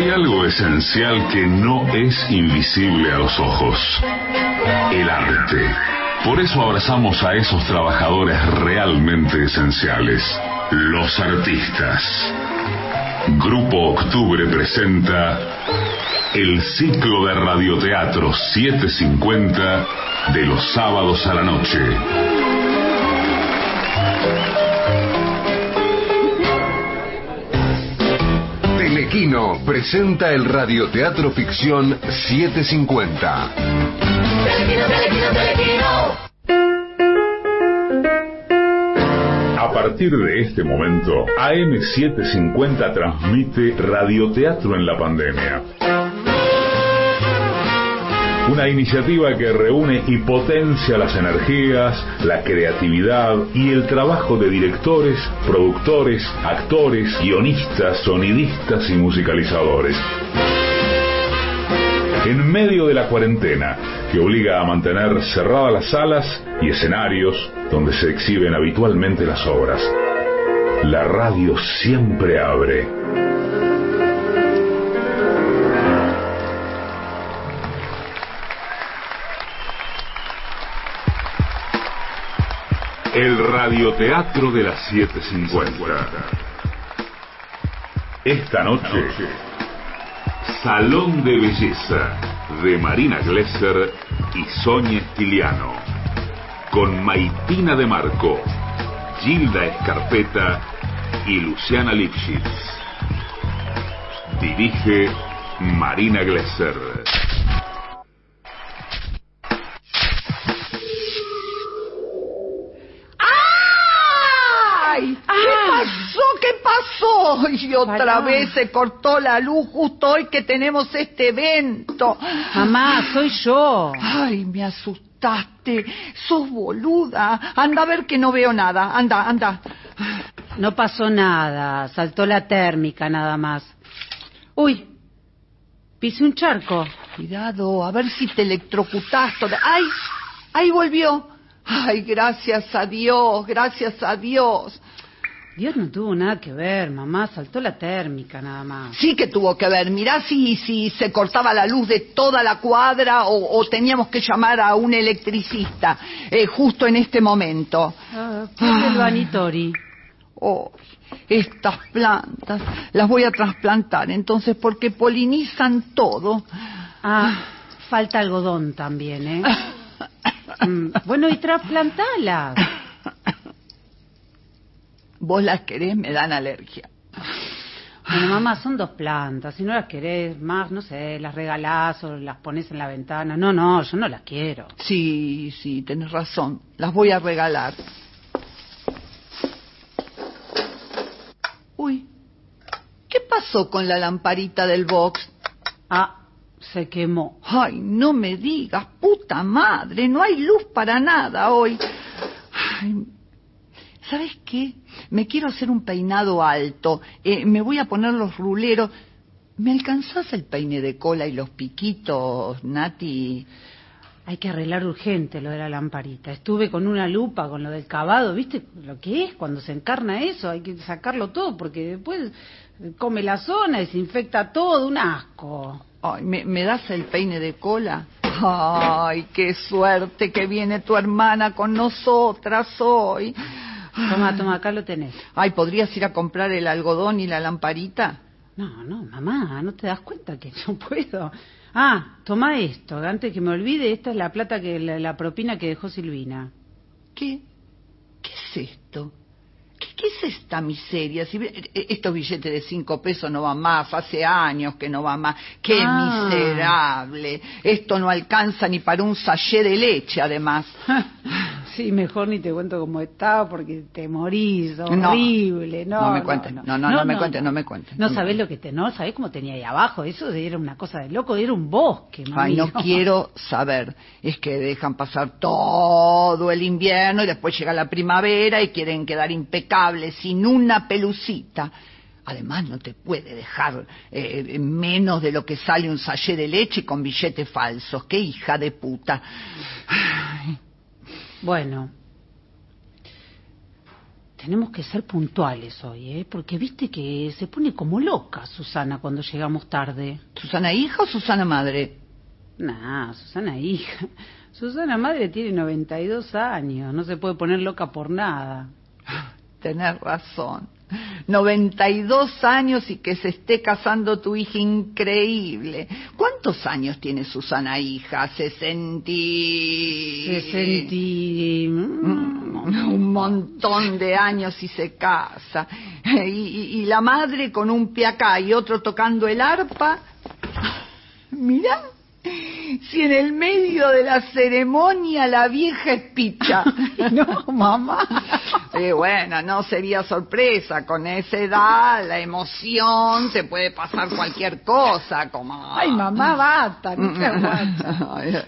Hay algo esencial que no es invisible a los ojos. El arte. Por eso abrazamos a esos trabajadores realmente esenciales. Los artistas. Grupo Octubre presenta el ciclo de radioteatro 750 de los sábados a la noche. Telequino presenta el radioteatro ficción 750. A partir de este momento, AM750 transmite radioteatro en la pandemia. Una iniciativa que reúne y potencia las energías, la creatividad y el trabajo de directores, productores, actores, guionistas, sonidistas y musicalizadores. En medio de la cuarentena, que obliga a mantener cerradas las salas y escenarios donde se exhiben habitualmente las obras, la radio siempre abre. El radioteatro de las 750. Esta noche, Salón de Belleza de Marina Glesser y Sonia Estiliano. Con Maitina de Marco, Gilda Escarpeta y Luciana Lipschitz. Dirige Marina Glesser. Y otra Pará. vez se cortó la luz justo hoy que tenemos este evento. Mamá, soy yo. Ay, me asustaste. Sos boluda. Anda a ver que no veo nada. Anda, anda. No pasó nada. Saltó la térmica nada más. Uy, pisé un charco. Cuidado, a ver si te electrocutás. toda- ¡Ay! Ahí volvió. Ay, gracias a Dios, gracias a Dios. Dios no tuvo nada que ver, mamá. Saltó la térmica nada más. Sí que tuvo que ver. Mirá si, si se cortaba la luz de toda la cuadra o, o teníamos que llamar a un electricista eh, justo en este momento. Ah, ¿qué es el vanitori? Oh, estas plantas las voy a trasplantar entonces porque polinizan todo. Ah, falta algodón también, ¿eh? Mm, bueno, y trasplantalas. Vos las querés, me dan alergia. Bueno, mamá, son dos plantas. Si no las querés más, no sé, las regalás o las pones en la ventana. No, no, yo no las quiero. Sí, sí, tenés razón. Las voy a regalar. Uy, ¿qué pasó con la lamparita del box? Ah, se quemó. Ay, no me digas, puta madre, no hay luz para nada hoy. Ay, ¿Sabes qué? Me quiero hacer un peinado alto. Eh, me voy a poner los ruleros. ¿Me alcanzás el peine de cola y los piquitos, Nati? Hay que arreglar urgente lo de la lamparita. Estuve con una lupa con lo del cavado, ¿viste lo que es cuando se encarna eso? Hay que sacarlo todo porque después come la zona, desinfecta todo, un asco. Ay, ¿me, me das el peine de cola? Ay, qué suerte que viene tu hermana con nosotras hoy. Toma, toma, acá lo tenés. Ay, ¿podrías ir a comprar el algodón y la lamparita? No, no, mamá, ¿no te das cuenta que no puedo? Ah, toma esto, antes que me olvide, esta es la plata que la, la propina que dejó Silvina. ¿Qué? ¿Qué es esto? ¿Qué, qué es esta miseria? Si ve- eh, estos billetes de cinco pesos no van más, hace años que no van más. ¡Qué Ah. miserable! Esto no alcanza ni para un sallé de leche, además. Sí, mejor ni te cuento cómo estaba porque te morís, horrible. No, No me cuentes, no, no, no me cuentes, no me cuentes. No sabés lo que te, no sabés cómo tenía ahí abajo, eso era una cosa de loco, era un bosque, Ay, no quiero saber. Es que dejan pasar todo el invierno y después llega la primavera y quieren quedar impecables, sin una pelucita. Además, no te puede dejar eh, menos de lo que sale un sallé de leche con billetes falsos. ¡Qué hija de puta! Bueno, tenemos que ser puntuales hoy, ¿eh? Porque viste que se pone como loca Susana cuando llegamos tarde. ¿Susana hija o Susana madre? Nah, Susana hija. Susana madre tiene 92 años, no se puede poner loca por nada. Tenés razón. 92 años y que se esté casando tu hija, increíble. ¿Cuántos años tiene Susana hija? Sesenti... Mm, un montón de años y se casa. Y, y- y la madre con un pie acá y otro tocando el arpa. Mirá, si en el medio de la ceremonia la vieja es picha. No, mamá. Y bueno, no sería sorpresa, con esa edad, la emoción, se puede pasar cualquier cosa, como... Ay, mamá, basta, no Mm. te aguantas.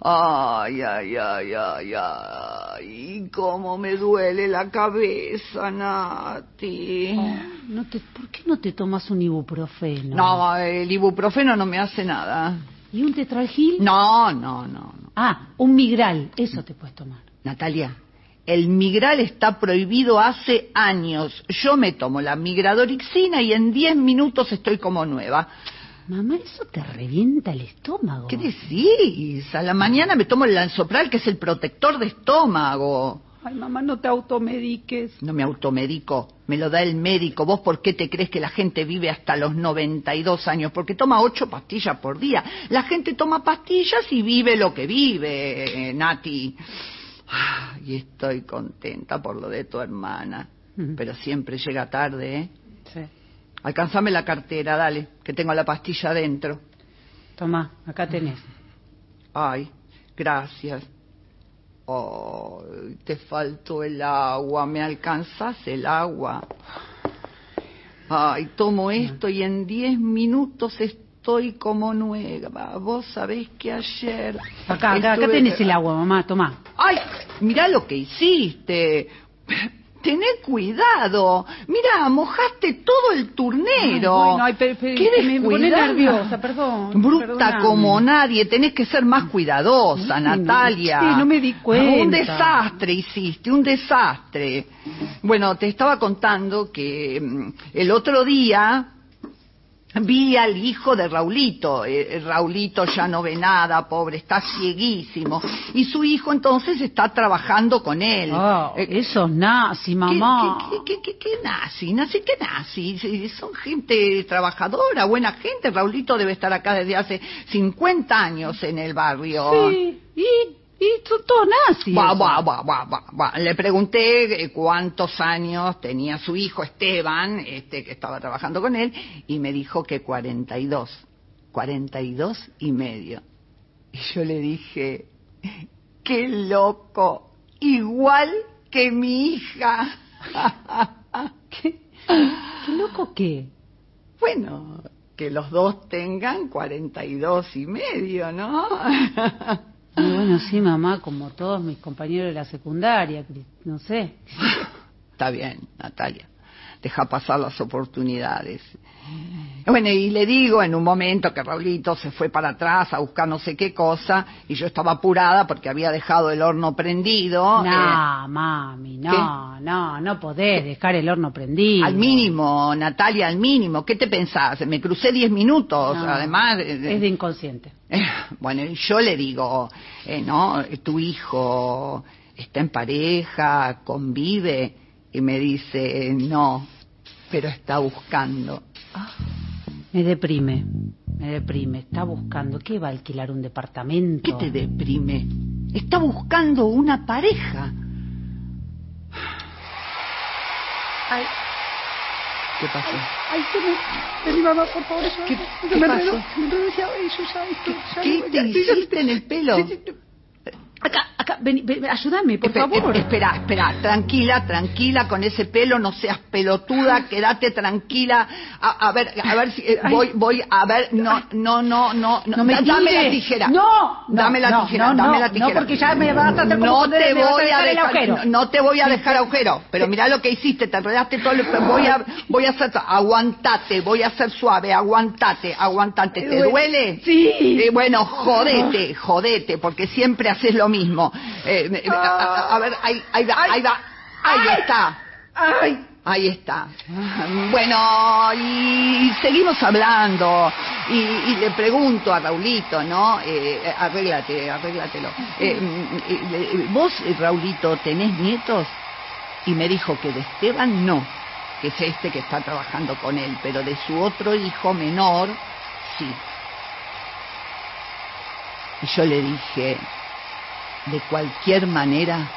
Ay, ay, ay, ay, ay, cómo me duele la cabeza, Nati. No te, ¿Por qué no te tomas un ibuprofeno? No, el ibuprofeno no me hace nada. ¿Y un tetralgil? No, no, no, no. Ah, un migral, eso te puedes tomar. Natalia, el migral está prohibido hace años. Yo me tomo la migradorixina y en 10 minutos estoy como nueva. Mamá, eso te revienta el estómago. ¿Qué decís? A la mañana me tomo el lanzopral, que es el protector de estómago. Ay, mamá, no te automediques. No me automedico, me lo da el médico. ¿Vos por qué te crees que la gente vive hasta los 92 años? Porque toma ocho pastillas por día. La gente toma pastillas y vive lo que vive, eh, Nati. Y estoy contenta por lo de tu hermana. Pero siempre llega tarde, ¿eh? Sí. Alcanzame la cartera, dale, que tengo la pastilla adentro. Tomá, acá tenés. Ay, gracias. Ay, te faltó el agua. ¿Me alcanzás el agua? Ay, tomo esto y en diez minutos estoy como nueva. Vos sabés que ayer... Acá, acá, acá tenés el agua, mamá, tomá. Ay, mirá lo que hiciste. Tené cuidado. Mira, mojaste todo el turnero. Ay, bueno, Qué me pone nerviosa, perdón, Bruta perdóname. como nadie. Tenés que ser más cuidadosa, Ay, no, Natalia. sí, no me di cuenta. Un desastre hiciste, un desastre. Bueno, te estaba contando que mm, el otro día vi al hijo de Raulito. Eh, Raulito ya no ve nada, pobre, está cieguísimo. Y su hijo entonces está trabajando con él. Ah, Eh, esos nazi, mamá. ¿Qué, qué, qué, qué, nazi? ¿Nazi qué nazi? Son gente trabajadora, buena gente. Raulito debe estar acá desde hace 50 años en el barrio. Sí, y, y son todos nazis. Buah, buah. Le pregunté eh, cuántos años tenía su hijo Esteban, este que estaba trabajando con él, y me dijo que 42. 42 y medio. Y yo le dije, qué loco, igual que mi hija. ¿Qué, qué loco qué? Bueno, que los dos tengan 42 y medio, ¿no? Bueno, sí, mamá, como todos mis compañeros de la secundaria, no sé. Está bien, Natalia. Deja pasar las oportunidades. Bueno, y le digo en un momento que Raulito se fue para atrás a buscar no sé qué cosa y yo estaba apurada porque había dejado el horno prendido. eh, No, mami, no, no, no podés dejar el horno prendido. al mínimo, Natalia, al mínimo. ¿Qué te pensás? Me crucé 10 minutos, No, además. eh, Es de inconsciente. Eh, Bueno, y yo le digo, eh, ¿no? Tu hijo está en pareja, convive, y me dice, no, pero está buscando. Me deprime, me deprime. Está buscando, ¿qué va a alquilar un departamento? ¿Qué te deprime? Está buscando una pareja. Ay, ¿Qué pasó? ay, se me... Vení, mamá, por favor, eso- ¿Qué- qué me pasó? enredó, me enredó, ay, ¿Qué no- te hiciste en el pelo? Acá, acá, vení, ven, ayúdame, por Espe- favor. Espera, espera, tranquila, tranquila con ese pelo, no seas pelotuda, quédate tranquila. A, a ver, a ver si eh, voy, voy, a ver, no, no, no, no, No me da- dame tires. la tijera. No, no, dame la tijera, no, dame la tijera. no, porque ya me vas a hacer como No te vas a voy a dejar agujero. no, no te voy a dejar agujero, pero mira lo que hiciste, te enredaste todo, el- voy a, voy a hacer, aguantate, voy a ser suave, aguantate, aguantate, ¿te Duele. duele? Sí. Eh, bueno, jodete, jodete, porque siempre haces lo mismo. Eh, eh, a, ver, ahí, ahí va, ahí va, ahí está. ¡Ay! Ahí está. Bueno, y seguimos hablando. Y, le pregunto a Raulito, ¿no? Eh, arréglate, arréglatelo. Eh, mm, ¿Vos, Raulito, tenés nietos? Y me dijo que de Esteban no, que es este que está trabajando con él, pero de su otro hijo menor, sí. Y yo le dije, de cualquier manera,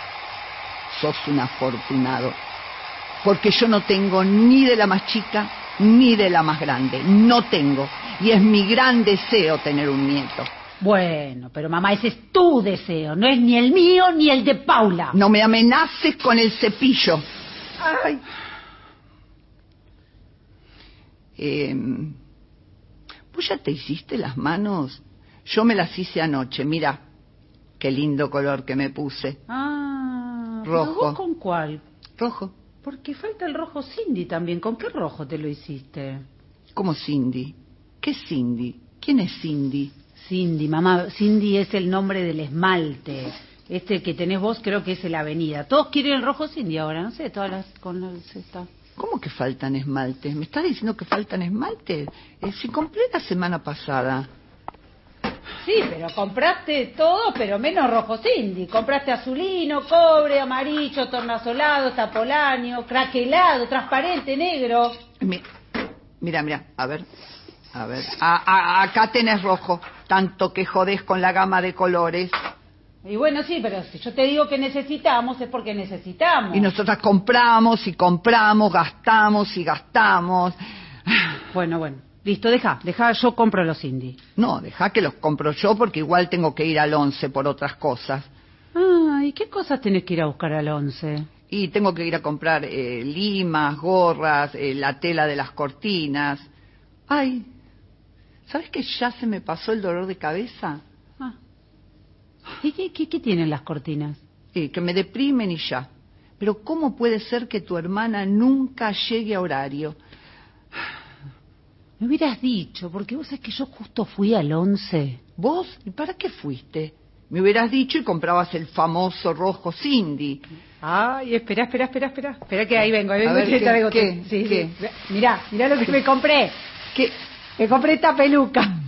sos un afortunado porque yo no tengo ni de la más chica ni de la más grande, no tengo. Y es mi gran deseo tener un nieto. Bueno, pero mamá, ese es tu deseo, no es ni el mío ni el de Paula. No me amenaces con el cepillo. Ay. Eh, ¿Vos ya te hiciste las manos? Yo me las hice anoche, mira, qué lindo color que me puse. Ah, rojo. ¿Con cuál? Rojo. Porque falta el rojo Cindy también. ¿Con qué rojo te lo hiciste? ¿Cómo Cindy? ¿Qué Cindy? ¿Quién es Cindy? Cindy, mamá. Cindy es el nombre del esmalte. Este que tenés vos creo que es la avenida. Todos quieren el rojo Cindy ahora, no sé, todas las con la cesta. ¿Cómo que faltan esmaltes? ¿Me estás diciendo que faltan esmaltes? Eh, si compré la semana pasada. Sí, pero compraste todo, pero menos rojo Cindy. Compraste azulino, cobre, amarillo, tornasolado, tapolanio, craquelado, transparente, negro. mira, mira, a ver, a ver. acá tenés rojo, tanto que jodés con la gama de colores. Y bueno, sí, pero si yo te digo que necesitamos es porque necesitamos. Y nosotras compramos y compramos, gastamos y gastamos. Bueno, bueno. Listo, deja, deja, yo compro los indie. No, deja que los compro yo porque igual tengo que ir al once por otras cosas. Ah, ¿y qué cosas tenés que ir a buscar al once? Y tengo que ir a comprar eh, limas, gorras, eh, la tela de las cortinas. Ay, ¿sabes que ya se me pasó el dolor de cabeza? Ah. ¿Y qué, qué, qué tienen las cortinas? Sí, que me deprimen y ya. Pero ¿cómo puede ser que tu hermana nunca llegue a horario? Me hubieras dicho, porque vos sabés que yo justo fui al once. ¿Vos? ¿Y para qué fuiste? Me hubieras dicho y comprabas el famoso rojo Cindy. Ay, espera, espera, espera, espera. Espera que ahí vengo, ahí vengo. A ver, ¿qué, Sí, ¿qué? Mirá, mirá lo que me compré. ¿Qué? Me compré esta peluca.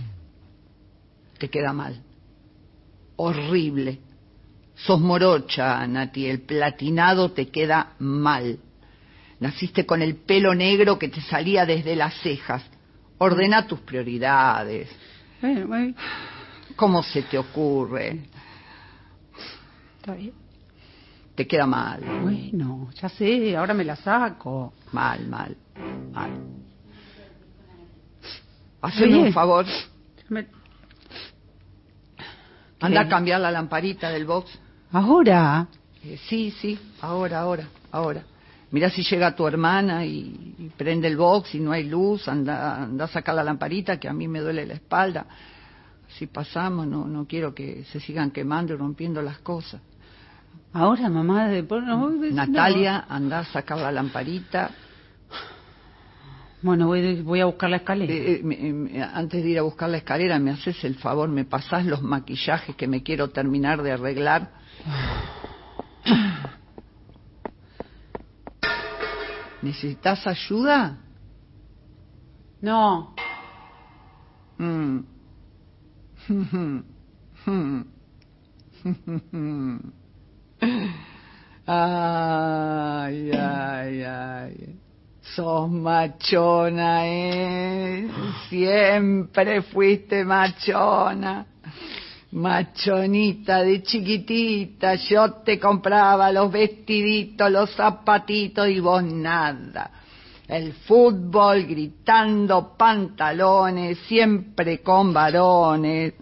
Te queda mal. Horrible. Sos morocha, Nati. El platinado te queda mal. Naciste con el pelo negro que te salía desde las cejas. Ordena tus prioridades. ¿Cómo se te ocurre? Está bien. Te queda mal. Bueno, ya sé, ahora me la saco. Mal, mal, mal. Hazme un favor. Anda a cambiar la lamparita del box. ¿Ahora? Eh, sí, sí, ahora, ahora, ahora. Mira si llega tu hermana y, prende el box y no hay luz, anda, anda a sacar la lamparita que a mí me duele la espalda. Si pasamos, no, no quiero que se sigan quemando y rompiendo las cosas. Ahora, mamá, de... Natalia, anda a sacar la lamparita. Bueno, voy, voy a buscar la escalera. Eh, eh, antes de ir a buscar la escalera, ¿me haces el favor? ¿Me pasás los maquillajes que me quiero terminar de arreglar? ¿Necesitas ayuda? No. Mm. ay, ay, ay. Sos machona, ¿eh? Siempre fuiste machona. Machonita de chiquitita, yo te compraba los vestiditos, los zapatitos y vos nada. El fútbol gritando pantalones, siempre con varones.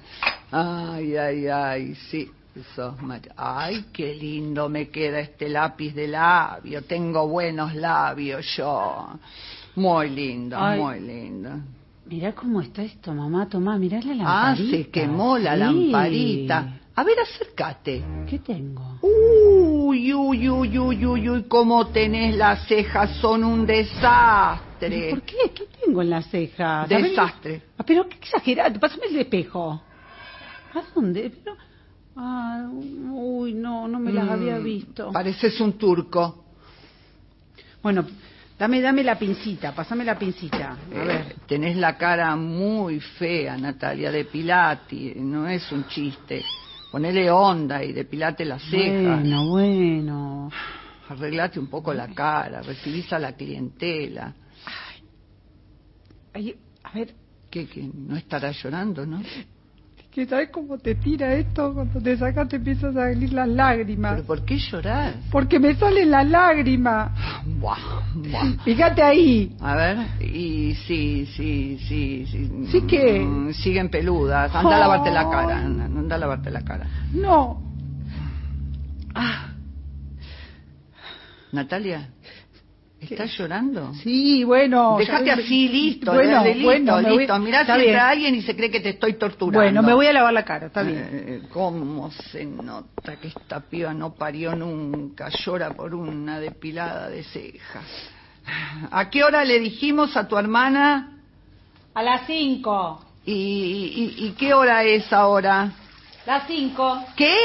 Ay, ay, ay, sí, sos Ay, qué lindo me queda este lápiz de labio. Tengo buenos labios yo. Muy lindo, muy lindo. Mirá cómo está esto, mamá. Tomá, mirá la lamparita. Ah, se quemó la lamparita. A ver, acércate. ¿Qué tengo? Uy, uy, uy, uy, uy, uy, cómo tenés las cejas, son un desastre. ¿Por qué? ¿Qué tengo en las cejas? Desastre. Ah, pero qué exagerado, pásame el espejo. ¿A dónde? Pero... Ah, uy, no, no me las había mm, visto. Pareces un turco. Bueno, dame, dame la pincita, pasame la pincita. A Eh, ver. tenés la cara muy fea, Natalia, depilate, no es un chiste. Ponele onda y depilate las cejas. Bueno, bueno. Arreglate un poco la cara, recibís a la clientela. Ay, a ver, ¿Qué, que no estará llorando, no? Que sabes cómo te tira esto cuando te sacas te empiezan a salir las lágrimas. ¿Pero por qué llorar? Porque me salen las lágrimas. Buah, buah. Fíjate ahí. A ver, y sí, sí, sí, sí. ¿Sí qué? Mm, Siguen peludas. Anda a lavarte la cara, anda, anda a lavarte la cara. No. Natalia, ¿estás llorando? Sí, bueno. Déjate ya- así, listo, Bueno, listo, bueno, me voy- listo. Mirá si entra alguien y se cree que te estoy torturando. Bueno, me voy a lavar la cara, está bien. Eh, ¿Cómo se nota que esta piba no parió nunca? Llora por una depilada de cejas. ¿A qué hora le dijimos a tu hermana? A las cinco. ¿Y, y- y qué hora es ahora? Las cinco. ¿Qué?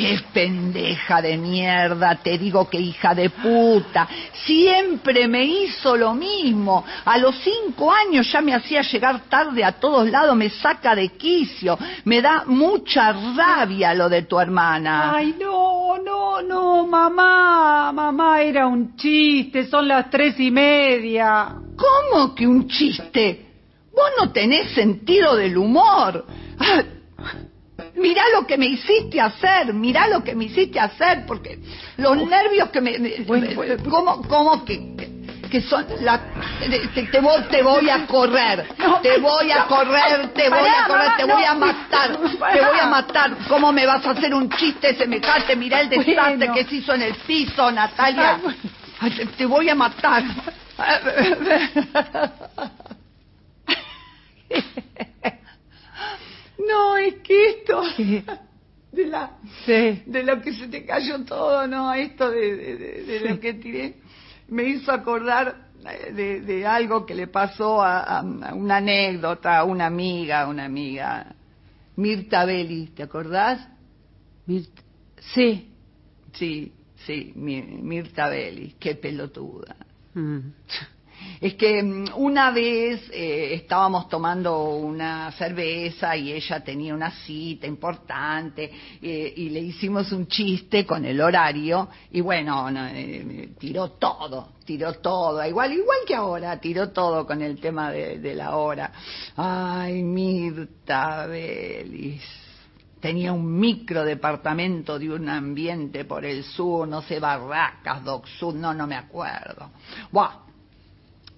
¡Qué pendeja de mierda! Te digo que hija de puta. Siempre me hizo lo mismo. A los cinco años ya me hacía llegar tarde a todos lados, me saca de quicio. Me da mucha rabia lo de tu hermana. Ay, no, no, no, mamá, mamá, era un chiste, son las tres y media. ¿Cómo que un chiste? Vos no tenés sentido del humor. Mirá lo que me hiciste hacer, mirá lo que me hiciste hacer, porque los nervios que me... Bueno, bueno. ¿Cómo, cómo que, que, son la... Te, te voy, te voy a correr, No, te voy a correr, te voy a correr, te voy a matar, te voy a matar. ¿Cómo me vas a hacer un chiste semejante? Mirá el desastre Bueno. que se hizo en el piso, Natalia. Ah, bueno. Ay, te, te voy a matar. No, es que esto de la Sí. de lo que se te cayó todo, no, esto de, de- de- de lo que tiré me hizo acordar eh, de, algo que le pasó a, a- a una anécdota a una amiga, una amiga Mirta Belli, ¿te acordás? Mir- Sí. Sí, sí, Mi- Mirta Belli, qué pelotuda. Mm. Es que mm, una vez eh, estábamos tomando una cerveza y ella tenía una cita importante eh, y le hicimos un chiste con el horario y bueno, no, eh, tiró todo, tiró todo, igual, igual que ahora, tiró todo con el tema de, la hora. Ay, Mirta Belis. Tenía un micro departamento de un ambiente por el sur, no sé, Barracas, Doc no, no me acuerdo. Buah,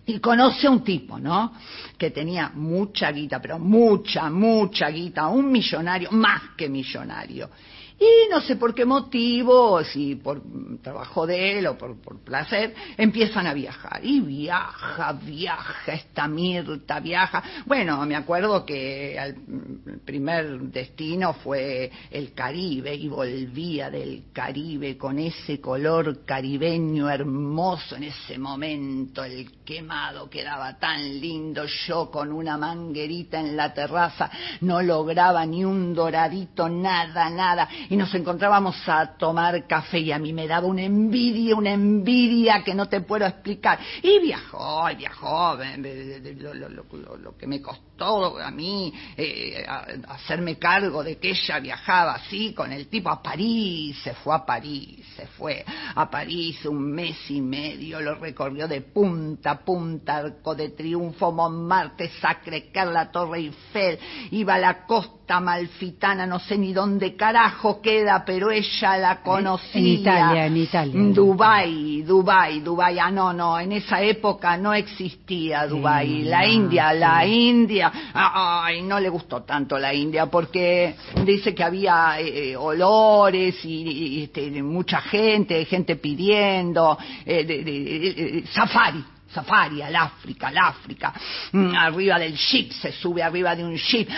y conoce a un tipo, ¿no? Que tenía mucha guita, pero mucha, mucha guita, un millonario, más que millonario. Y no sé por qué motivo, si por trabajo de él o por, por placer, empiezan a viajar. Y viaja, viaja, esta Mirta viaja. Bueno, me acuerdo que mm, primer destino fue el Caribe y volvía del Caribe con ese color caribeño hermoso en ese momento. El quemado quedaba tan lindo. Yo con una manguerita en la terraza no lograba ni un doradito, nada, nada. Y nos encontrábamos a tomar café y a mí me daba una envidia, una envidia que no te puedo explicar. Y viajó, y viajó, lo, lo- lo- lo- que me costó a mí eh, a- hacerme cargo de que ella viajaba así con el tipo a París, se fue a París, se fue a París un mes y medio, lo recorrió de punta a punta, Arco de Triunfo, Montmartre, Sacré-Cœur, la Torre Eiffel, iba a la costa malfitana, no sé ni dónde carajo queda, pero ella la conocía. En Italia, en Italia. Dubai, Dubai, Dubai. Ah, no, no, en esa época no existía Dubai. Sí, la no, India, sí. la India. Ah, Ay, no le gustó tanto la India porque dice que había eh, olores y, y, este, mucha gente, gente pidiendo, eh, de- de- de- de- safari. Safari, al África, al África. Mm, Arriba del jeep, se sube arriba de un jeep.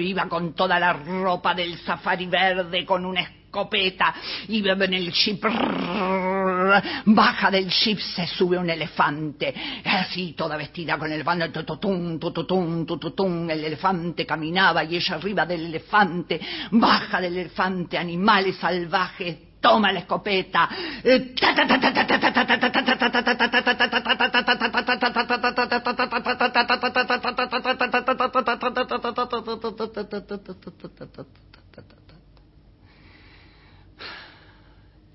Iba con toda la ropa del safari verde, con una escopeta. Iba en el jeep. baja del jeep, se sube un elefante. Así, toda vestida con el elefante. Tututum, tututum, tututum. El elefante caminaba y ella arriba del elefante. Baja del elefante, animales salvajes toma la escopeta.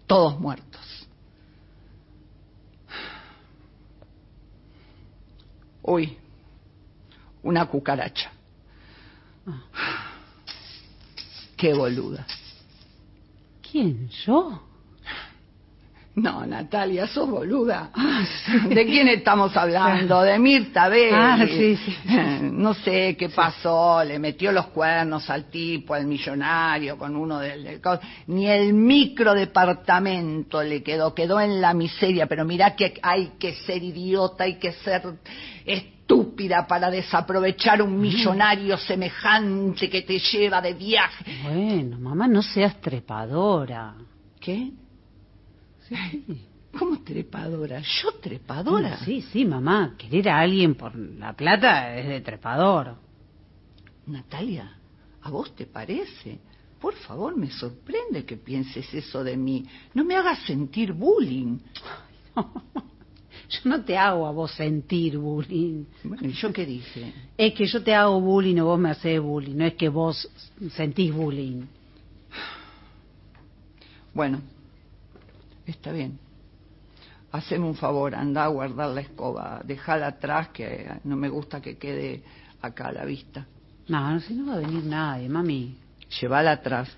Todos muertos. Uy, una cucaracha. Qué boluda. ¿Quién? ¿Yo? No, Natalia, sos boluda. ¿De quién estamos hablando? De Mirta Belli. Ah, sí, sí. No sé qué pasó, le metió los cuernos al tipo, al millonario, con uno del... Ni el microdepartamento le quedó, quedó en la miseria, pero mirá que hay que ser idiota, hay que ser estúpida para desaprovechar un millonario semejante que te lleva de viaje. Bueno, mamá, no seas trepadora. ¿Qué? ¿Cómo trepadora? ¿Yo trepadora? Sí, sí, mamá. Querer a alguien por la plata es de trepador. Natalia, ¿a vos te parece? Por favor, me sorprende que pienses eso de mí. No me hagas sentir bullying. Yo no te hago a vos sentir bullying. Bueno, ¿y yo qué dije? Es que yo te hago bullying o vos me haces bullying. No es que vos sentís bullying. Bueno, está bien. Haceme un favor, anda a guardar la escoba. Dejala atrás, que no me gusta que quede acá a la vista. No, si no va a venir nadie, mami. Llévala atrás.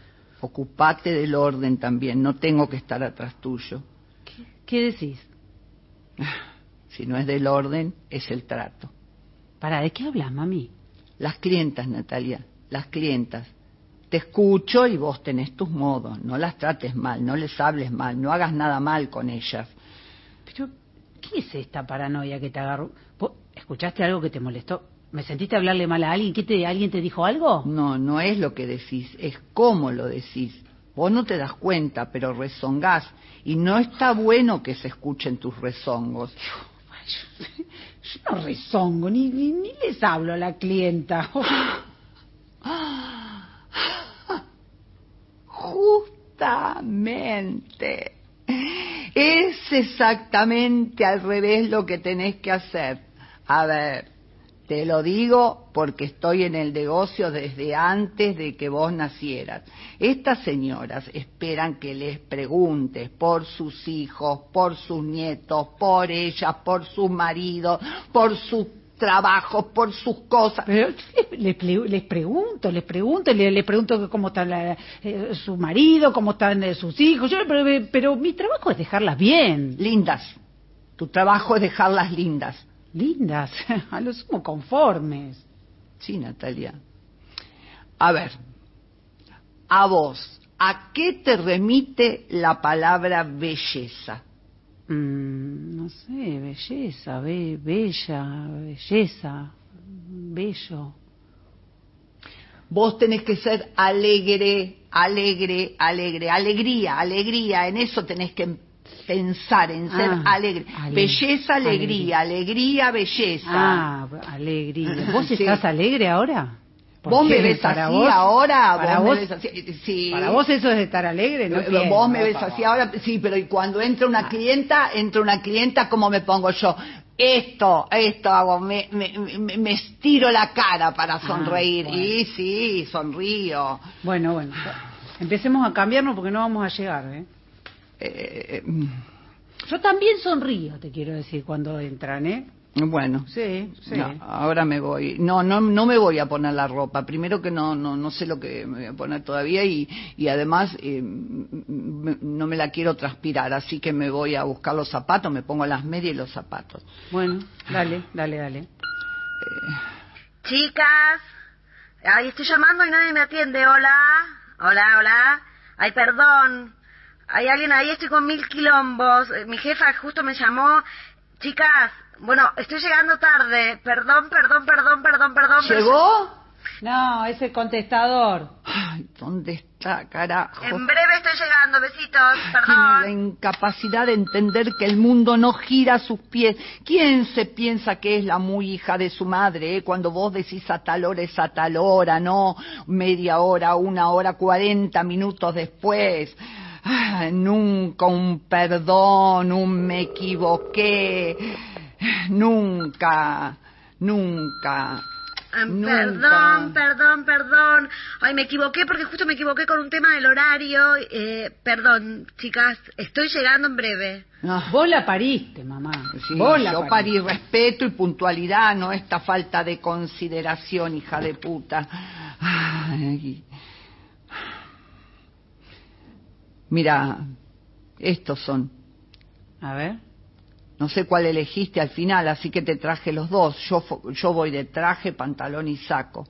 Ocupate del orden también. No tengo que estar atrás tuyo. ¿Qué decís? Si no es del orden, es el trato. ¿Para de qué hablas, mami? Las clientas, Natalia, las clientas. Te escucho y vos tenés tus modos. No las trates mal, no les hables mal, no hagas nada mal con ellas. Pero, ¿qué es esta paranoia que te agarró? ¿Vos ¿Escuchaste algo que te molestó? ¿Me sentiste hablarle mal a alguien? ¿Qué te, ¿Alguien te dijo algo? No, no es lo que decís, es cómo lo decís. Vos no te das cuenta, pero rezongás. Y no está bueno que se escuchen tus rezongos. Yo no rezongo, ni, ni, ni les hablo a la clienta. Justamente. Es exactamente al revés lo que tenés que hacer. A ver, te lo digo porque estoy en el negocio desde antes de que vos nacieras. Estas señoras esperan que les preguntes por sus hijos, por sus nietos, por ellas, por sus maridos, por sus trabajos, por sus cosas. Pero les, les pregunto, les pregunto, les, les pregunto cómo está la- eh, su marido, cómo están eh, sus hijos. Yo, pero, pero mi trabajo es dejarlas bien, Lindas. Tu trabajo es dejarlas lindas. Lindas, a lo sumo conformes. Sí, Natalia. A ver, a vos, ¿a qué te remite la palabra belleza? Mm, no sé, belleza, be- bella, belleza, bello. Vos tenés que ser alegre, alegre, alegre, alegría, alegría, en eso tenés que pensar, en ser Ah, alegre. ale- belleza, alegría, alegría, belleza. Ah, alegría. ¿Vos Sí. estás alegre ahora? ¿Vos me ves para así vos- ahora? Para ¿Vos vos, me ves así? Sí. para vos eso es estar alegre, ¿no? Eh, entiendo, Vos me ves así ahora, sí, pero y cuando entra una Ah. clienta, entra una clienta, ¿cómo me pongo yo? Esto, esto hago, me, me, me- me estiro la cara para sonreír. Ah, bueno. Y sí, sonrío. Bueno, bueno. Empecemos a cambiarnos porque no vamos a llegar, ¿eh? Eh, mm, Yo también sonrío, te quiero decir, cuando entran, ¿eh? bueno. Sí, sí. No, ahora me voy. No, no, no me voy a poner la ropa. Primero que no, no, no sé lo que me voy a poner todavía y, y además eh, no me la quiero transpirar, así que me voy a buscar los zapatos, me pongo las medias y los zapatos. Bueno, dale, dale, dale. Chicas, ay, estoy llamando y nadie me atiende. Hola, hola, hola. Ay, perdón. Hay alguien ahí, estoy con mil quilombos. Eh, Mi jefa justo me llamó. Chicas, bueno, estoy llegando tarde. Perdón, perdón, perdón, perdón, perdón. ¿Llegó? No, es el contestador. Ay, ¿dónde está, carajo? En breve estoy llegando, besitos, Tiene la perdón. incapacidad de entender que el mundo no gira a sus pies. ¿Quién se piensa que es la muy hija de su madre? eh? Cuando vos decís a tal hora es a tal hora, no media hora, una hora, cuarenta minutos después. Ah, nunca un perdón, un me equivoqué. Nunca, nunca. Ah, Nunca. Perdón, perdón, perdón. Ay, me equivoqué porque justo me equivoqué con un tema del horario. Eh, perdón, chicas, estoy llegando en breve. Ah, Vos la pariste, mamá. sí, Vos la yo pariste. parí respeto y puntualidad, no esta falta de consideración, hija de puta. Ay. Mira, estos son. A ver. No sé cuál elegiste al final, así que te traje los dos. Yo, yo voy de traje, pantalón y saco.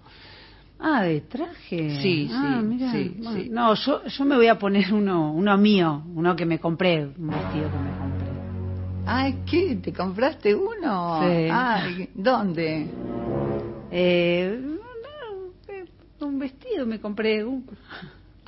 Ah, de traje. Sí, Ah, sí, mirá. sí, Bueno, sí. No, yo, yo me voy a poner uno, uno mío, uno que me compré, un vestido que me compré. Ay, ¿qué? ¿Te compraste uno? Sí. Ay, ¿dónde? Eh, no, un vestido me compré. un-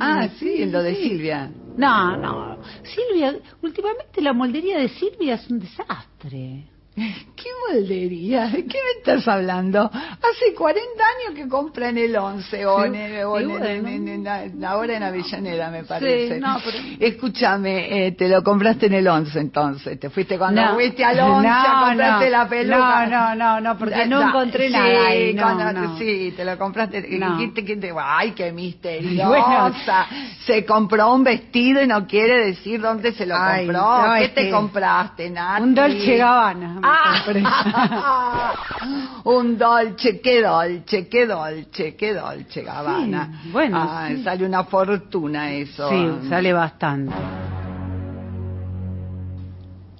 Ah, un sí, lo de sí. Silvia. No, no. Silvia, últimamente la moldería de Silvia es un desastre. ¿Qué moldería? ¿De qué me estás hablando? Hace 40 años que compra en el 11 o, Sí, en, el- o en- ahora en Avellaneda, me parece. no, pero- Escúchame, eh, te lo compraste en el 11 entonces. Te fuiste cuando No. fuiste al 11 a No, comprarte no. la peluca. No, no, no, no, porque no encontré sí, nada ahí, no, cuando-. Sí, te lo compraste. Dijiste que te- Ay, qué misteriosa. Bueno. Se compró un vestido y no quiere decir dónde se lo Ay, compró. ¿Qué te que- compraste, Nati? Un Dolce Gabbana me compré. un dolce, qué dolce, qué dolce, qué dolce, Gabbana. Sí, bueno, Ah, sí. sale una fortuna eso. Sí, sale bastante.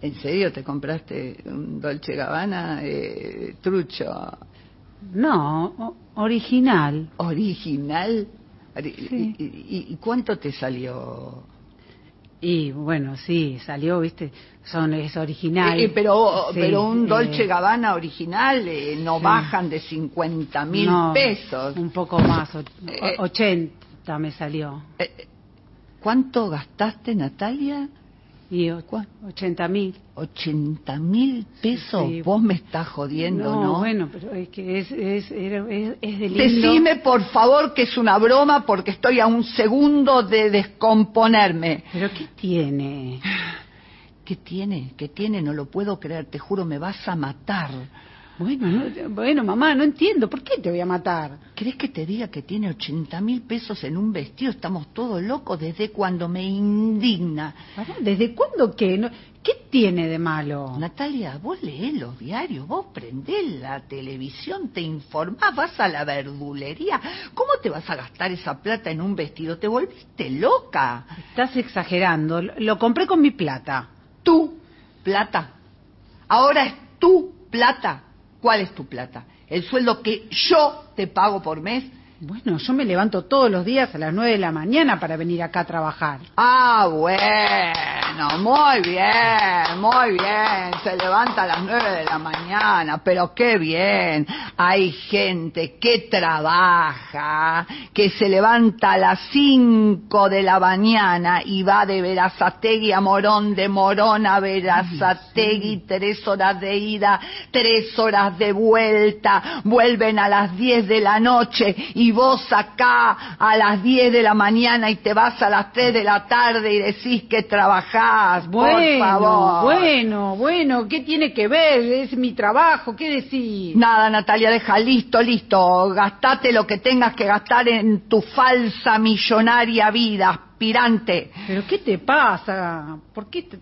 ¿En serio te compraste un dolce Gabbana eh, trucho? No, original. ¿Original? Ori- Sí. ¿Y, y- y cuánto te salió? Y bueno, sí, salió, viste, son es original. Eh, eh, pero, Sí, pero un Dolce eh, Gabbana original eh, no sí. bajan de 50 mil no, pesos. Un poco más, o- Eh, o- 80 me salió. ¿Cuánto gastaste, Natalia? Y o- ¿Cuál? 80 mil. 80 mil pesos. Sí. Vos me estás jodiendo, ¿no? bueno, pero es que es, es, es, es. Decime, por favor, que es una broma porque estoy a un segundo de descomponerme. ¿Pero qué tiene? ¿Qué tiene? ¿Qué tiene? No lo puedo creer. Te juro, me vas a matar. Bueno, no- bueno, mamá, no entiendo. ¿Por qué te voy a matar? ¿Crees que te diga que tiene 80 mil pesos en un vestido? Estamos todos locos desde cuando me indigna. Pará, ¿Desde cuándo qué? No- ¿Qué tiene de malo? Natalia, vos leés los diarios, vos prendés la televisión, te informás, vas a la verdulería. ¿Cómo te vas a gastar esa plata en un vestido? ¿Te volviste loca? Estás exagerando. Lo, lo compré con mi plata. Tu plata. Ahora es tu plata. ¿Cuál es tu plata? El sueldo que yo te pago por mes. Bueno, yo me levanto todos los días a las nueve de la mañana para venir acá a trabajar. Ah, bueno, muy bien, muy bien. Se levanta a las nueve de la mañana, pero qué bien. Hay gente que trabaja, que se levanta a las cinco de la mañana y va de Verazategui a Morón, de Morón a Verazategui, tres horas de ida, tres horas de vuelta, vuelven a las diez de la noche y vos acá a las diez de la mañana y te vas a las tres de la tarde y decís que trabajás, por favor. bueno, bueno, ¿qué tiene que ver? Es mi trabajo, ¿qué decís? Nada, Natalia, deja, listo, listo. Gastate lo que tengas que gastar en tu falsa millonaria vida, aspirante. ¿Pero qué te pasa? ¿Por qué te...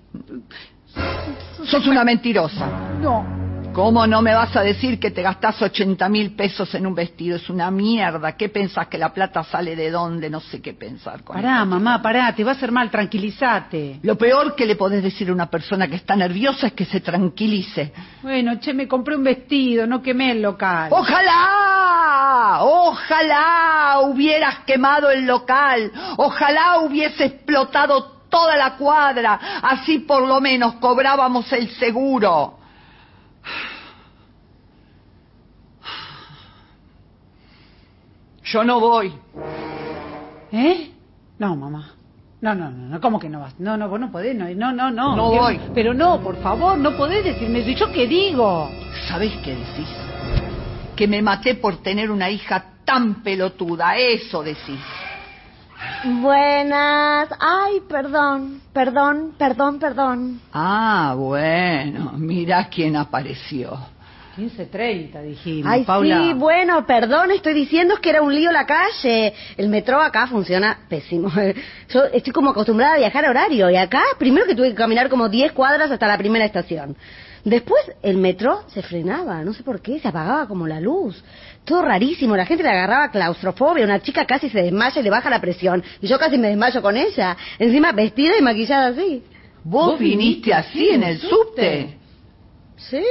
Sos una mentirosa. No, ¿Cómo no me vas a decir que te gastás 80 mil pesos en un vestido? Es una mierda. ¿Qué pensás que la plata sale de dónde? No sé qué pensar con pará, mamá, pará, te va a hacer mal, tranquilízate. Lo peor que le podés decir a una persona que está nerviosa es que se tranquilice. Bueno, che, me compré un vestido, no quemé el local. Ojalá, ojalá hubieras quemado el local, ojalá hubiese explotado toda la cuadra, así por lo menos cobrábamos el seguro. Yo no voy. ¿Eh? No, mamá. No, no, no, no, ¿cómo que no vas? No, no, vos no podés, no, no, no, no. Voy. Pero no, por favor, no podés decirme eso. ¿Y yo qué digo? ¿Sabés qué decís? Que me maté por tener una hija tan pelotuda, eso decís. Buenas. Ay, perdón, perdón, perdón, perdón. Ah, bueno, mira quién apareció. 15.30 dijimos, Ay, Paula. sí, bueno, perdón, estoy diciendo es que era un lío la calle. El metro acá funciona pésimo. Yo estoy como acostumbrada a viajar a horario y acá primero que tuve que caminar como 10 cuadras hasta la primera estación. Después el metro se frenaba, no sé por qué, se apagaba como la luz. Todo rarísimo, la gente le agarraba claustrofobia, una chica casi se desmaya y le baja la presión. Y yo casi me desmayo con ella, encima vestida y maquillada así. ¿Vos, ¿Vos viniste así en el subte? ¿Sí?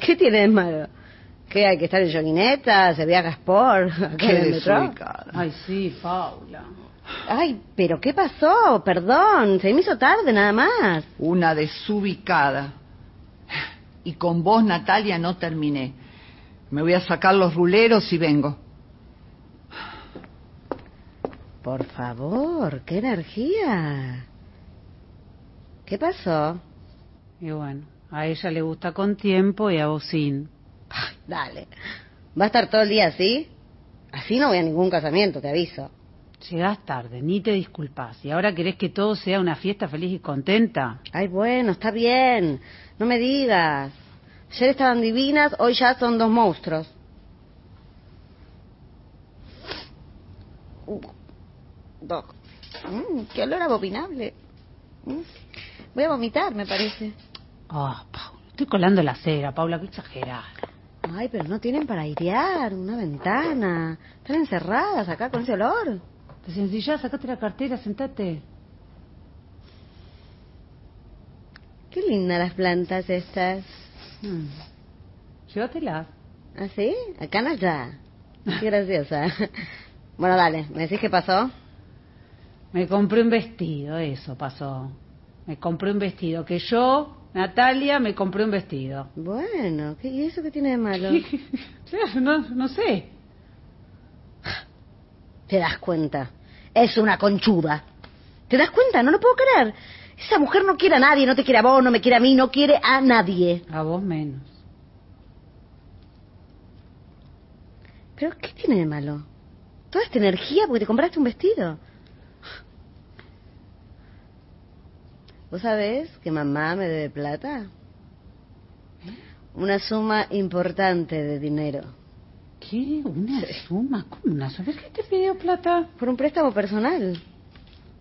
¿Qué tiene de malo? ¿Qué hay que estar en joguineta? ¿Se viaja sport? Qué en el metro? desubicada. Ay, sí, Paula. Ay, pero ¿qué pasó? Perdón, se me hizo tarde nada más. Una desubicada. Y con vos, Natalia, no terminé. Me voy a sacar los ruleros y vengo. Por favor, qué energía. ¿Qué pasó? Y bueno, a ella le gusta con tiempo y a vos sin. Ay, dale. ¿Va a estar todo el día así? Así no voy a ningún casamiento, te aviso. Llegás tarde, ni te disculpas. ¿Y ahora querés que todo sea una fiesta feliz y contenta? Ay, bueno, está bien. No me digas. Ayer estaban divinas, hoy ya son dos monstruos. Uh, Doc. Mm, qué olor abominable. Mm. Voy a vomitar, me parece. Ah, Paula, estoy colando la cera, Paula, qué exagerada. Ay, pero no tienen para airear una ventana. Están encerradas acá con ese olor. Te sencillás, sacate la cartera, sentate. Qué lindas las plantas estas. Mm. Llévatelas. ¿Ah, sí? Acá no está. Qué graciosa. Bueno, dale, ¿me decís qué pasó? Me compré un vestido, eso pasó. Me compré un vestido, que yo, Natalia, me compré un vestido. Bueno, ¿qué, ¿y eso qué tiene de malo? No, no sé. Te das cuenta. Es una conchuda. ¿Te das cuenta? No lo puedo creer. Esa mujer no quiere a nadie, no te quiere a vos, no me quiere a mí, no quiere a nadie. A vos menos. ¿Pero qué tiene de malo? Toda esta energía porque te compraste un vestido. ¿Vos sabés que mamá me debe plata? Una suma importante de dinero. ¿Qué? ¿Una suma? ¿Cómo una suma? ¿Qué te pidió plata? Por un préstamo personal.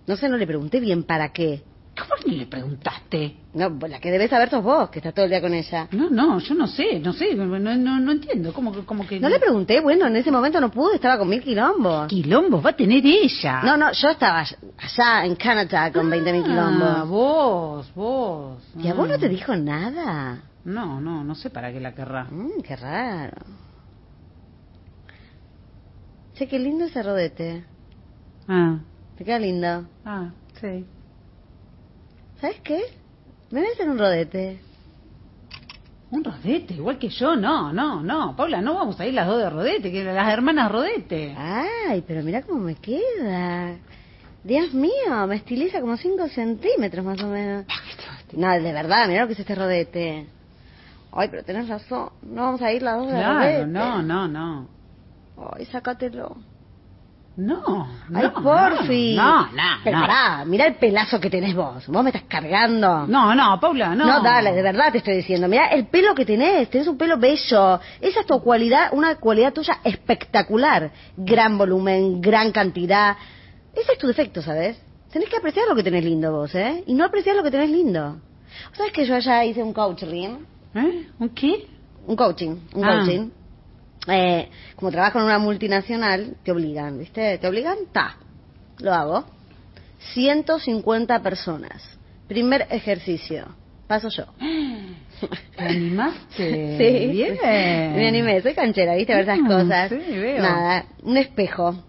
No sé, no le pregunté bien para qué. ¿Cómo ni le preguntaste? No, pues la que debes saber sos vos, que estás todo el día con ella. No, no, yo no sé, no sé, no, no, no entiendo. ¿Cómo, que- cómo que...? No le pregunté, bueno, en ese momento no pude, estaba con mil quilombos. Quilombos va a tener ella. No, no, yo estaba allá en Canadá con 20 mil Ah, quilombos. vos, vos. ¿Y a vos no Ah. te dijo nada? No, no, no sé para qué la querrá. Mm, qué raro. Che, qué lindo ese rodete. Ah, Te queda lindo. ah, sí. ¿Sabes qué? Me voy a hacer un rodete. Un rodete, igual que yo, no, no, no. Paula, no vamos a ir las dos de rodete, que las hermanas rodete. Ay, pero mira cómo me queda. Dios mío, me estiliza como 5 centímetros más o menos. No, de verdad, mira lo que es este rodete. Ay, pero tenés razón. No vamos a ir las dos de rodete. Claro, no, no, no. Ay, sácatelo. No, Ay, no, porfi. No, no, Pero no. pará, mirá el pelazo que tenés vos. Vos me estás cargando. No, no, Paula, no. No, dale, de verdad te estoy diciendo. Mirá el pelo que tenés, tenés un pelo bello. Esa es tu cualidad, una cualidad tuya espectacular. Gran volumen, gran cantidad. Ese es tu defecto, ¿sabes? Tenés que apreciar lo que tenés lindo vos, ¿eh? Y no apreciar lo que tenés lindo. ¿Sabes que yo allá hice un coaching? ¿Eh? ¿Un qué? Un coaching, un Ah. coaching. Eh, como trabajo en una multinacional, te obligan, ¿viste? ¿Te obligan? Ta. Lo hago. 150 personas. Primer ejercicio. Paso yo. ¿Te animaste? Sí. Bien. Me animé, soy canchera, ¿viste? A ver esas Mm, cosas. sí, veo. Nada, un espejo.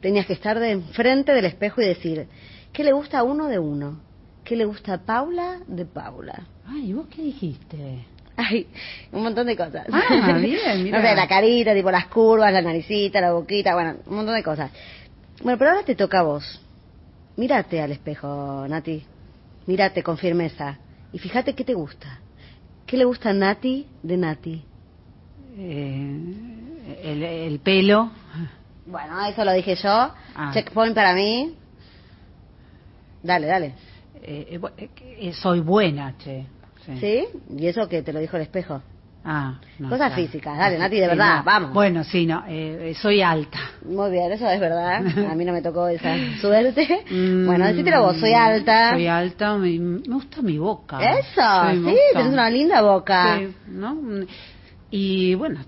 Tenías que estar de enfrente del espejo y decir, ¿qué le gusta a uno de uno? ¿Qué le gusta a Paula de Paula? Ay, ¿vos qué dijiste? Ay, un montón de cosas. Ah, bien. No sé, la carita, tipo las curvas, la naricita, la boquita, bueno, un montón de cosas. Bueno, pero ahora te toca a vos. Mírate al espejo, Nati. Mírate con firmeza. Y fíjate qué te gusta. ¿Qué le gusta a Nati de Nati? Eh, el, el pelo. Bueno, eso lo dije yo. Ah. Checkpoint para mí. Dale, dale. Eh, eh, eh, eh, soy buena, che. Sí. ¿Sí? ¿Y eso que te lo dijo el espejo? Ah, no, Cosas claro. físicas, dale, Nati, de Sí, verdad, no. vamos. Bueno, sí, no, eh, soy alta. Muy bien, eso es verdad. A mí no me tocó esa suerte. Mm, Bueno, decítelo vos, soy alta. Soy alta, me, me gusta mi boca. Eso, sí, gusta. tenés una linda boca. Sí, ¿no? Y bueno.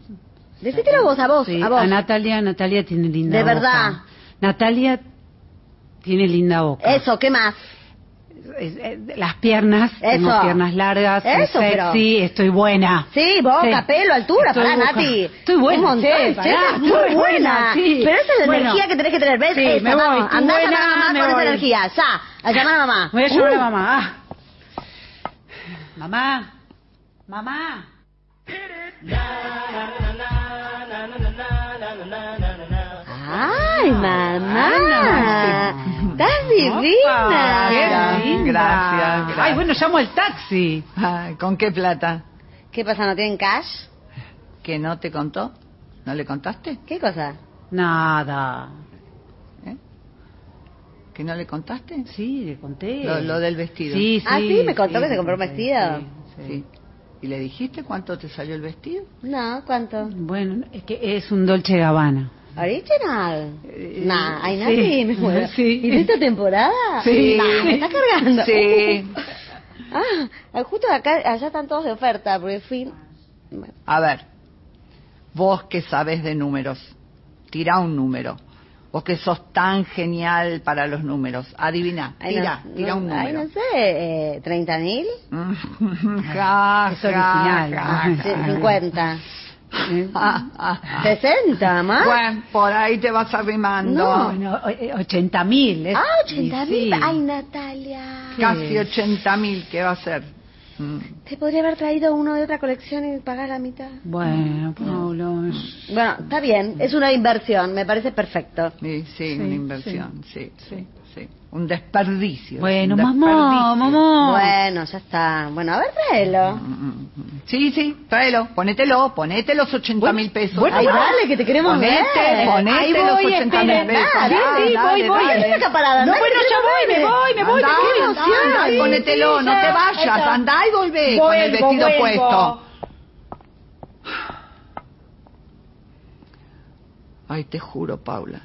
Decítelo vos, a vos, sí, a vos. Natalia, Natalia tiene linda De boca. verdad. Natalia tiene linda boca. Eso, ¿qué más? Eh, Las piernas, tengo Eso. piernas largas, soy Eso, pero- estoy buena. Sí, boca, Sí. pelo, altura, Estoy pará. Nati. Estoy buena, montón, che, pará, muy estoy buena. buena, sí. Pero esa es la Bueno. energía que tenés que tener, ¿ves? Sí, esa, me voy, vamos. estoy Andá a buena, llamar a mamá me con esa voy. energía, ya. A llamar a mamá. Voy a llamar Uh. a mamá. Ah. Mamá, mamá. Ay, mamá. Estás divina. Qué linda. gracias, gracias. Ay, bueno, llamo el taxi. Ay, ¿Con qué plata? ¿Qué pasa, no tienen cash? ¿Que no te contó? ¿No le contaste? ¿Qué cosa? Nada. ¿Eh? ¿Que no le contaste? Sí, le conté. Lo, lo del vestido. Sí, sí. Ah, sí, me contó que se compró un vestido. sí, sí. Sí. ¿Y le dijiste cuánto te salió el vestido? No, ¿cuánto? Bueno, es que es un Dolce Gabbana. ¿Original? Eh, nah, ay, sí. Nati, me. Sí. ¿Y de esta temporada? Sí. Nah, me está cargando. Sí. Ah, justo acá, allá están todos de oferta, porque fui... Bueno, A ver, vos que sabes de números, tira un número. Vos que sos tan genial para los números, adivina, ay, tira, no- tira no- un Ay, número. no sé, eh, ¿30 mil? Ja, Es original. ja. 50. ¿Eh? Ah, ah, ah. 60, más. Bueno, por ahí te vas arrimando. No. Bueno, o- eh, 80 mil. Ah, 80 mil. Ay, Natalia. Casi 80 mil, ¿qué va a ser? Mm. Te podría haber traído uno de otra colección y pagar la mitad. Bueno, Paulo. es- Bueno, está bien, es una inversión, me parece perfecto. Sí, sí, Sí, una inversión, sí, sí, sí. Un desperdicio. Bueno, un mamá, desperdicio. mamá. Bueno, ya está. Bueno, a ver, tráelo. Mm, Sí, sí, tráelo, ponételo, ponete los 80 mil pesos. bueno, Ay, dale, que te queremos ponete, ver. Ponete Ahí los voy, 80 mil pesos. dale, Dale, sí, dale, voy, voy. dale. ¿Qué está parada? No, Dale, bueno, ya voy, me voy, me voy, Andá, me quedo. andá, Sí, ponételo, sí, no te ya, vayas, eso. andá y volvé con el Vuelvo, vestido vuelvo. puesto. Ay, te juro, Paula,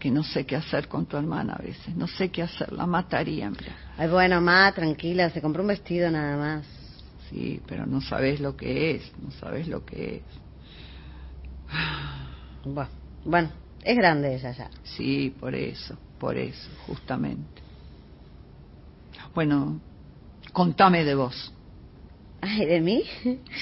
que no sé qué hacer con tu hermana a veces. No sé qué hacer, la mataría, mira. Ay, bueno, ma, tranquila, se compró un vestido nada más. Sí, pero no sabes lo que es, no sabes lo que es. Bueno, bueno, es grande ella ya. Sí, por eso, por eso, justamente. Bueno, contame de vos. Ay, ¿de mí?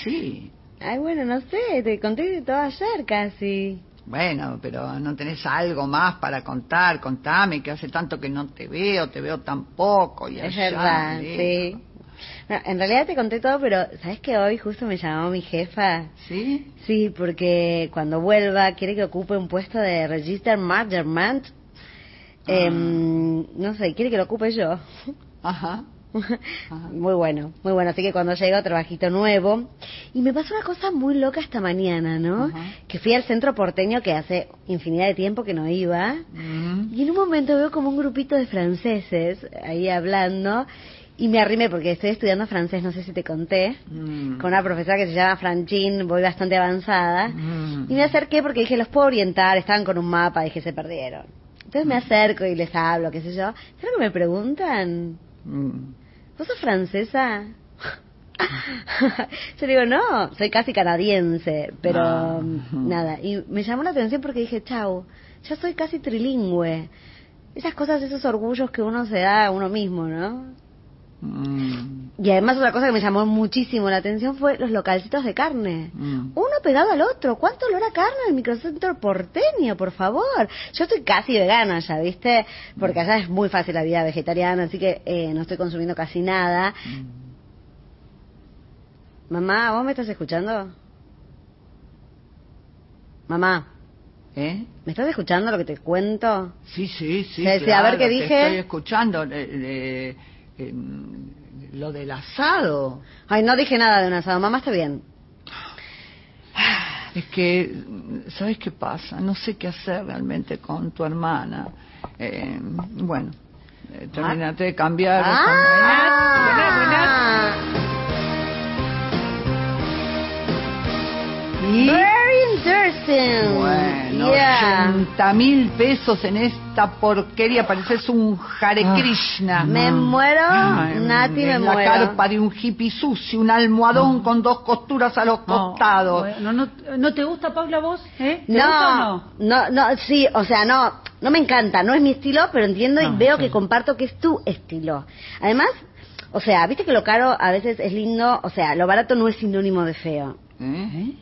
Sí, Ay, bueno, no sé, te conté de todo ayer casi. Bueno, pero no tenés algo más para contar. Contame, que hace tanto que no te veo, te veo tan poco. Y Es allá, verdad, sí. Bueno, en realidad te conté todo, pero ¿sabes que hoy justo me llamó mi jefa? ¿Sí? Sí, porque cuando vuelva quiere que ocupe un puesto de Register Management. Em, no sé, quiere que lo ocupe yo. Ajá. Muy bueno, muy bueno. Así que cuando llega trabajito nuevo. Y me pasó una cosa muy loca esta mañana, ¿no? Ajá. Que fui al centro porteño que hace infinidad de tiempo que no iba. Mm. Y en un momento veo como un grupito de franceses ahí hablando. Y me arrimé porque estoy estudiando francés, no sé si te conté. Mm. Con una profesora que se llama Franchine, voy bastante avanzada. Mm. Y me acerqué porque dije, los puedo orientar, estaban con un mapa, dije, se perdieron. Entonces me acerco y les hablo, qué sé yo. ¿Sabes lo que me preguntan? Mm. ¿Vos sos francesa? Yo digo, no, soy casi canadiense, pero Ah. mm, nada. Y me llamó la atención porque dije, chau, ya soy casi trilingüe. Esas cosas, esos orgullos que uno se da a uno mismo, ¿no? Mm. Y además otra cosa que me llamó muchísimo la atención fue los localcitos de carne. Mm. Uno pegado al otro. ¿Cuánto olor a carne en el microcentro porteño, por favor? Yo estoy casi vegana ya, ¿viste? Porque allá es muy fácil la vida vegetariana, así que eh, no estoy consumiendo casi nada. Mamá, ¿vos me estás escuchando? Mamá, ¿Eh? ¿me estás escuchando lo que te cuento? Sí, sí, sí. A ver qué te dije. Estoy escuchando eh, eh, eh, lo del asado. Ay, no dije nada de un asado. Mamá está bien. Es que, ¿sabes qué pasa? No sé qué hacer realmente con tu hermana. Eh, bueno, Eh, terminate de cambiar. Ah. Y, Very interesting. bueno, Yeah. 80 mil pesos en esta porquería, pareces un Hare Krishna. Me muero, Ay, Nati, me en la muero. carpa de un hippie sucio, un almohadón con dos costuras a los costados. bueno, no, ¿No te gusta, Paula, vos? ¿Eh? ¿Te gusta o No, no, no, sí, o sea, no, no me encanta, no es mi estilo, pero entiendo y No, veo sí. que comparto que es tu estilo. Además, o sea, viste que lo caro a veces es lindo, o sea, lo barato no es sinónimo de feo. ¿Eh?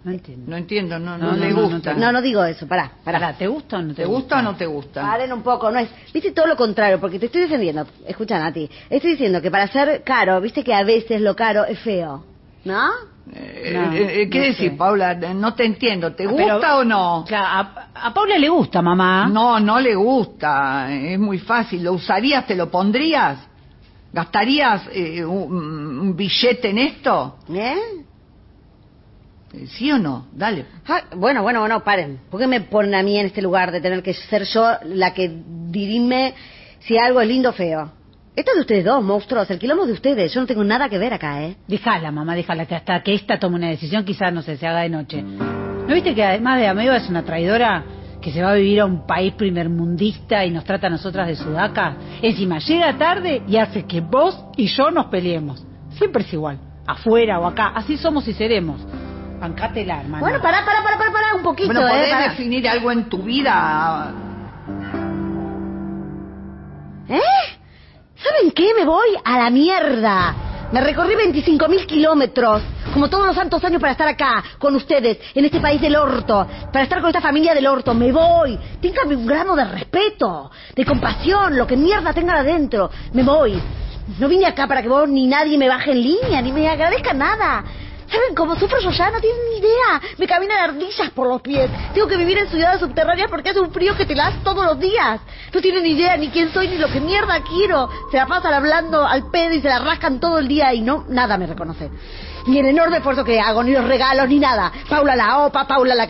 ¿Eh? No entiendo. No entiendo, no, no, No, no, le no, no gusta. No, no digo eso, pará, pará. Pará, ¿te gusta o no te, ¿Te gusta o no te gusta? Paren un poco, no es, viste todo lo contrario, porque te estoy defendiendo, escucha Nati, estoy diciendo que para ser caro, viste que a veces lo caro es feo, ¿no? Eh, No, eh, ¿Qué no sé. Paula? No te entiendo. ¿Te Ah, gusta pero- o no? Claro, a, a Paula le gusta, mamá. No, no le gusta. Es muy fácil. ¿Lo usarías? ¿Te lo pondrías? ¿Gastarías eh, un, un billete en esto? ¿Eh? ¿Sí o no? Dale. Ah, bueno, bueno, bueno, paren. ¿Por qué me ponen a mí en este lugar de tener que ser yo la que dirime si algo es lindo o feo? Esto es de ustedes dos, monstruos. El quilombo es de ustedes. Yo no tengo nada que ver acá, ¿eh? Déjala, mamá, déjala, que hasta que esta tome una decisión quizás, no sé, se haga de noche. ¿No viste que además de Ameba es una traidora que se va a vivir a un país primermundista y nos trata a nosotras de sudaca? Encima, llega tarde y hace que vos y yo nos peleemos. Siempre es igual, afuera o acá, así somos y seremos. Bancátela, hermano. Bueno, pará, pará, pará, pará, pará un poquito, Bueno, ¿eh? ¿podés definir algo en tu vida? ¿Eh? ¿Saben qué? Me voy a la mierda. Me recorrí 25.000 kilómetros, como todos los santos años para estar acá, con ustedes, en este país del orto, para estar con esta familia del orto. Me voy. Téngame un gramo de respeto, de compasión, lo que mierda tengan adentro. Me voy. No vine acá para que vos ni nadie me baje en línea, ni me agradezca nada. ¿Saben cómo sufro yo ya? No tienen ni idea. Me caminan ardillas por los pies. Tengo que vivir en ciudades subterráneas porque hace un frío que te las todos los días. No tienen ni idea ni quién soy ni lo que mierda quiero. Se la pasan hablando al pedo y se la rascan todo el día y no, nada me reconocen. Ni el enorme esfuerzo que hago, ni los regalos, ni nada. Paula la opa, Paula la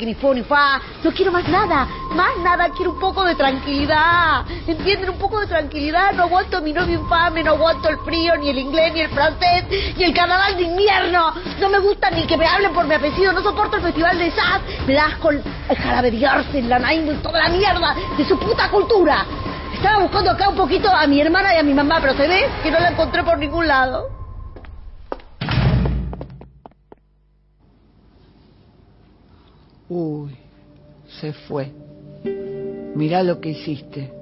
fa. No quiero más nada, más nada. Quiero un poco de tranquilidad. ¿Entienden? Un poco de tranquilidad. No aguanto a mi novio infame, no aguanto el frío, ni el inglés, ni el francés, ni el carnaval de invierno. No me gusta ni que me hablen por mi apellido. No soporto el festival de Saz. Me das con el jarabe de Arce, la Naim toda la mierda de su puta cultura. Estaba buscando acá un poquito a mi hermana y a mi mamá, pero se ve que no la encontré por ningún lado. Uy, se fue. Mirá lo que hiciste.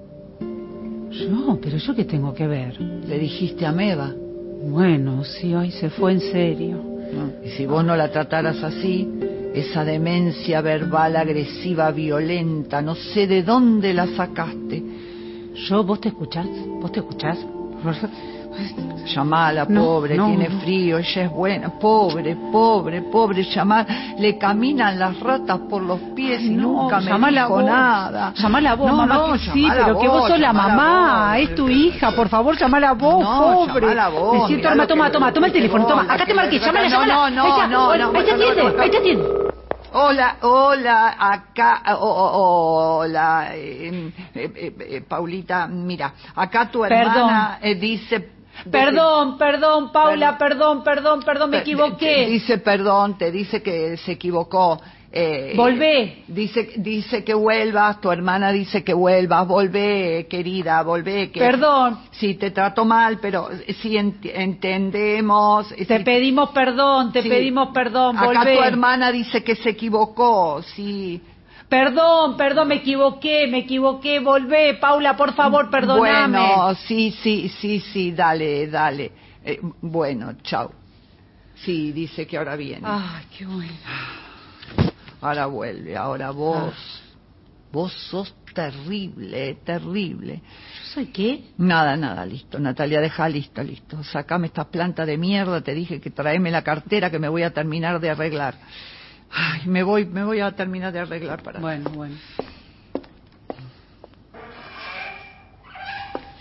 Yo, pero yo qué tengo que ver. Le dijiste a Meva. Bueno, sí, hoy se fue en serio. ¿no? Y si vos no la trataras así, esa demencia verbal agresiva, violenta, no sé de dónde la sacaste. Yo, ¿vos te escuchás? ¿Vos te escuchás? Llamala, No, pobre, no, tiene frío, ella es buena. Pobre, pobre, pobre, llamar. Le caminan las ratas por los pies y No, nunca me llamala dijo vos. nada. Llamala vos, No, mamá. no, que sí, llamala pero que vos sos la llamala mamá, vos. es tu hija, por favor, llamala vos, pobre. llamala vos, Me siento, toma, toma, toma, toma el teléfono, vos, toma. Acá te marqué, le- llámala, no, no, no, no, ahí- no, ahí te atiende, ahí te atiende. Hola, hola, acá, o- o- hola, eh, eh, eh, eh, Paulita, mira, acá tu hermana eh, dice... Perdón, perdón, Paula, perdón, perdón, perdón, me Te- te- equivoqué. Dice perdón, te dice que se equivocó. Eh, Volvé. Dice, dice que vuelvas, tu hermana dice que vuelvas, volvé, querida, volvé. Que, Perdón. Sí, te trato mal, pero sí ent- entendemos. Te sí, pedimos perdón, te sí. pedimos perdón, Acá volvé. tu hermana dice que se equivocó, sí. Perdón, perdón, me equivoqué, me equivoqué, volvé, Paula, por favor, perdóname. Bueno, sí, sí, sí, sí, dale, dale. Eh, bueno, chao. Sí, dice que ahora viene. Ay, qué bueno. Ahora vuelve, ahora vos. Ah. Vos sos terrible, terrible. ¿Yo soy qué? Nada, nada, listo. Natalia, deja listo, listo. Sacame estas plantas de mierda. Te dije que traeme la cartera que me voy a terminar de arreglar. Ay, me voy, me voy a terminar de arreglar para. Bueno, bueno.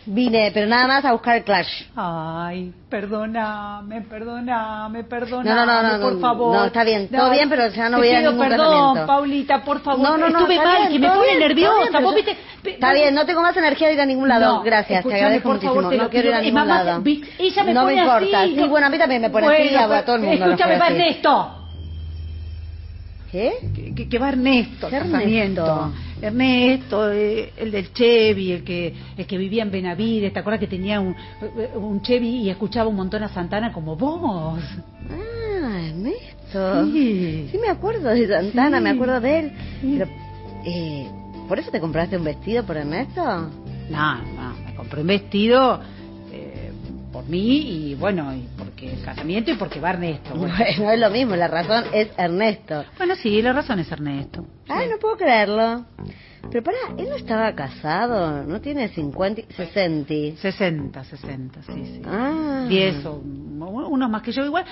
Vine, pero nada más a buscar el Clash. Ay, perdóname, perdóname, perdóname. No, no, no, no, por no, favor. no, está bien, todo bien, pero ya no te voy a ningún perdón. Paulita, por favor. No, no, no, Estuve mal, bien, que me pone bien, nerviosa. Vos viste. Está bien, no tengo más energía de ir a ningún lado. No, Gracias, te escúchame, agradezco por favor, muchísimo. te lo no quiero ir a ningún mamá, lado. ella me no pone me importa. así, Sí, no- bueno, a mí también me pone así, Bueno, a, a todo el mundo. Escúchame, pone va Ernesto. ¿Qué? Que, va Ernesto, ¿Qué al casamiento. Ernesto, eh, el del Chevy, el que el que vivía en Benavides, ¿te acuerdas que tenía un, un Chevy y escuchaba un montón a Santana como vos? Ah, Ernesto. Sí. Sí me acuerdo de Santana, Sí. me acuerdo de él. Pero, eh, ¿por eso te compraste un vestido por Ernesto? No, no, me compré un vestido eh, por mí y bueno, y porque el casamiento y porque va Ernesto. Bueno, Bueno, es lo mismo, la razón es Ernesto. Bueno, sí, la razón es Ernesto. Ay, no puedo creerlo. Pero pará, él no estaba casado, no tiene 50, 60. 60, 60, sí, sí. Ah. 10 o unos más que yo igual,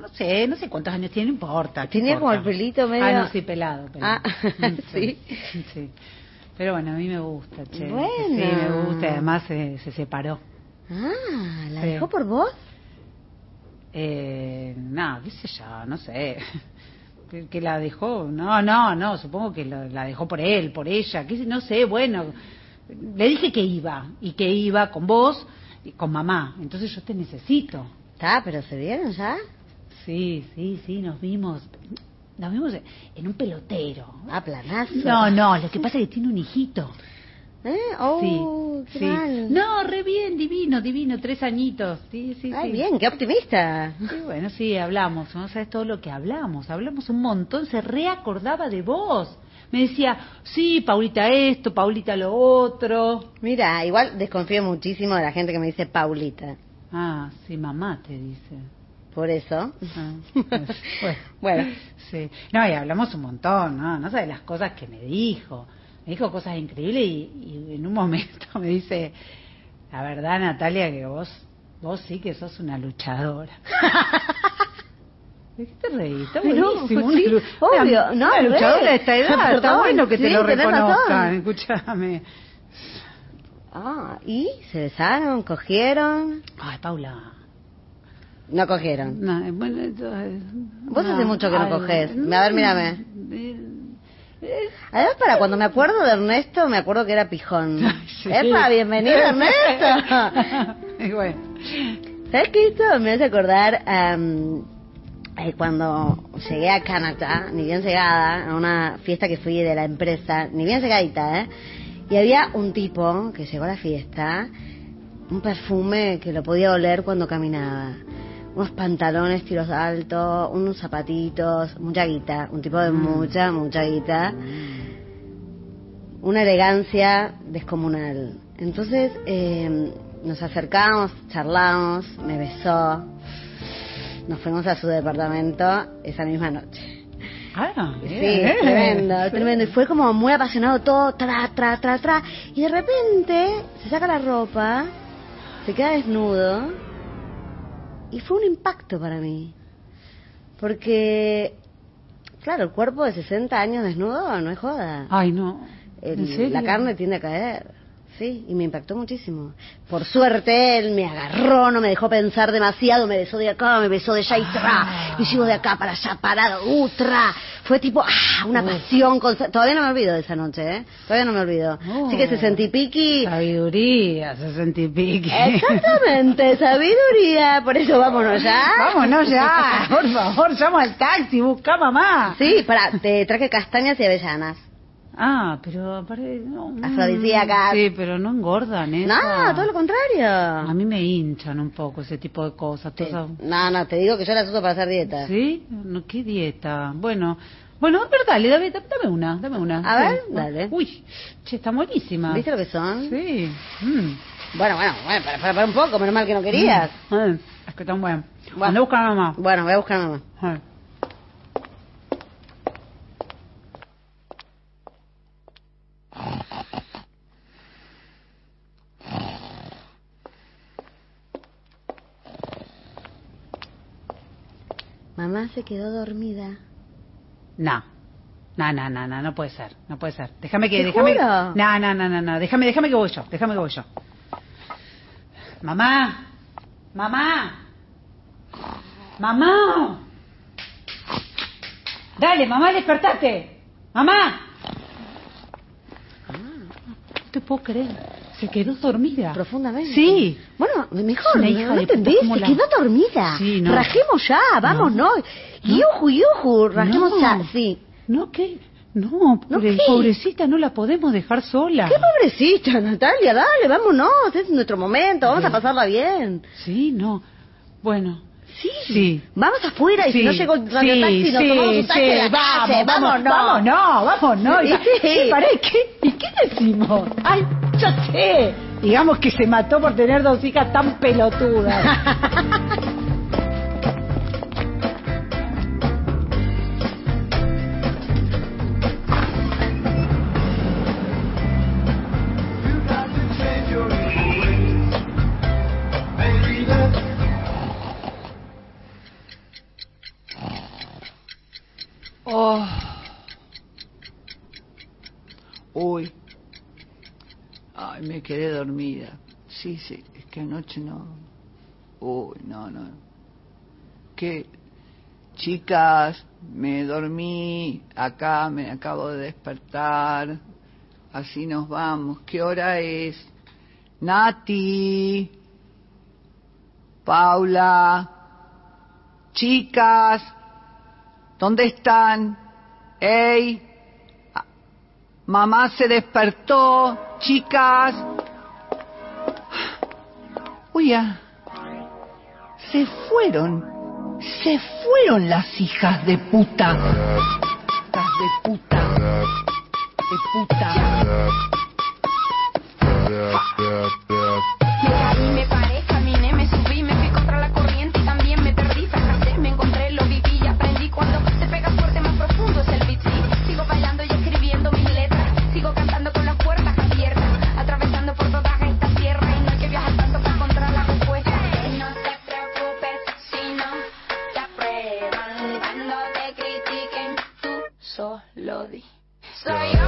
no sé, no sé cuántos años tiene, no importa. ¿qué Tenía como importa? el pelito medio- Ah, no, sí, pelado. pelado. Ah, sí. sí. Pero bueno, a mí me gusta, che. Bueno. Sí, me gusta, y además se, se separó. Ah, ¿la Sí. dejó por vos? Eh, no, qué sé yo, no sé. ¿Que, que la dejó? No, no, no, supongo que lo- la dejó por él, por ella, sé, no sé, bueno. Le dije que iba, y que iba con vos y con mamá. Entonces yo te necesito. Está, pero ¿se vieron ya? Sí, sí, sí, nos vimos. Nos vimos en un pelotero. Ah, planazo. No, no, lo que pasa es que tiene un hijito. ¿Eh? Oh, sí, qué sí. mal. No, re bien, divino, divino, tres añitos. Sí, sí, Ay, sí. bien, qué optimista. Sí, bueno, sí, hablamos, no sabes todo lo que hablamos, hablamos un montón, se reacordaba de vos. Me decía, sí, Paulita esto, Paulita lo otro. Mira, igual desconfío muchísimo de la gente que me dice Paulita. Ah, sí, mamá te dice. Por eso. Ah, pues, bueno, Bueno. sí. No, y hablamos un montón, ¿no? No sabes las cosas que me dijo. Me dijo cosas increíbles y, y en un momento me dice, la verdad, Natalia, que vos, vos sí que sos una luchadora. ¿De qué te reís? Está Ay, no, sí, una obvio, una- no, una luchadora de esta edad, está Perdón, bueno que te sí, lo tenés reconozcan, escúchame. Ah, ¿y? ¿Se besaron? ¿Cogieron? Ay, Paula. No cogieron. No, eh, bueno, eh, Vos hace mucho que no coges. A ver, mírame. Además, para cuando me acuerdo de Ernesto, me acuerdo que era pijón. Sí. ¡Epa, bienvenido Ernesto! Y bueno, ¿Sabes qué esto me hace acordar am, eh, cuando llegué a Canadá, ni bien llegada, a una fiesta que fui de la empresa, ni bien llegadita, ¿eh? Y había un tipo que llegó a la fiesta, un perfume que lo podía oler cuando caminaba. Unos pantalones tiros altos, unos zapatitos, mucha guita, un tipo de mucha, mucha guita. Una elegancia descomunal. Entonces eh, nos acercamos, charlamos, me besó. Nos fuimos a su departamento esa misma noche. ah, Sí, tremendo, tremendo. Y fue como muy apasionado todo, tra, tra, tra, tra. Y de repente se saca la ropa, se queda desnudo. Y fue un impacto para mí. Porque, claro, el cuerpo de 60 años desnudo no es joda. Ay, no. El- ¿En serio? La carne tiende a caer. Sí, y me impactó muchísimo. Por suerte, él me agarró, no me dejó pensar demasiado, me besó de acá, me besó de allá y tra, y sigo de acá para allá, parado, uh, tra. Fue tipo, ah, una pasión. consta- Todavía no me olvido de esa noche, ¿eh? Todavía no me olvido. Oh. Así que se sentí piqui. Sabiduría, sesenta y pique. Exactamente, sabiduría. Por eso vámonos ya. Vámonos ya, por favor, llama al taxi, busca mamá. Sí, para, te traje castañas y avellanas. Ah, pero aparte, no. Sí, pero no engordan, ¿eh? No, todo lo contrario. A mí me hinchan un poco ese tipo de cosas. Sí. todas- No, no, te digo que yo las uso para hacer dieta. ¿Sí? No, ¿Qué dieta? Bueno, bueno, pero dale, dame, dame una, dame una. A ver, dale. Uy, che, está buenísima. ¿Viste lo que son? Sí. Mm. Bueno, bueno, bueno, para, para, para un poco, menos mal que no querías. Mm. Es que están buenas. Bueno. Anda a buscar a mamá. Bueno, voy a buscar a mamá. Mamá se quedó dormida. No. No, no, no, no, no puede ser, no puede ser. Déjame que, ¿Te déjame. No, no, no, no, no, déjame, déjame que voy yo, déjame que voy yo. Mamá, mamá, mamá. Dale, mamá, despertate. Mamá. No te puedo creer. Se quedó dormida. Profundamente. Sí. Bueno, mejor, Una hija ¿no quedó dormida. Sí, no. Rajemos ya, vamos, ¿no? Yuju, yuju, rajemos No. ya, sí. No, ¿qué? No, pobre- pobrecita, no la podemos dejar sola. Qué pobrecita, Natalia, dale, vámonos, este es nuestro momento, vamos a pasarla bien. Sí, no. Bueno. Sí. Sí. Vamos afuera y si no llego el radiotaxi, sí, nos tomamos un taxi la vamos, calle, vamos, vámonos. vámonos, vámonos. Sí. Sí, pará, ¿y qué, ¿y qué decimos? Ay, yo sé. Digamos que se mató por tener dos hijas tan pelotudas. quedé dormida. Sí, sí, es que anoche no. Uy, no, no. ¿Qué? Chicas, me dormí, acá me acabo de despertar. Así nos vamos. ¿Qué hora es? Nati. Paula. Chicas. ¿Dónde están? ¡Ey! Ah, Mamá se despertó, chicas. Uy, ya. Se fueron. Se fueron las hijas de puta. Hijas de puta. De puta. Aprueban, cuando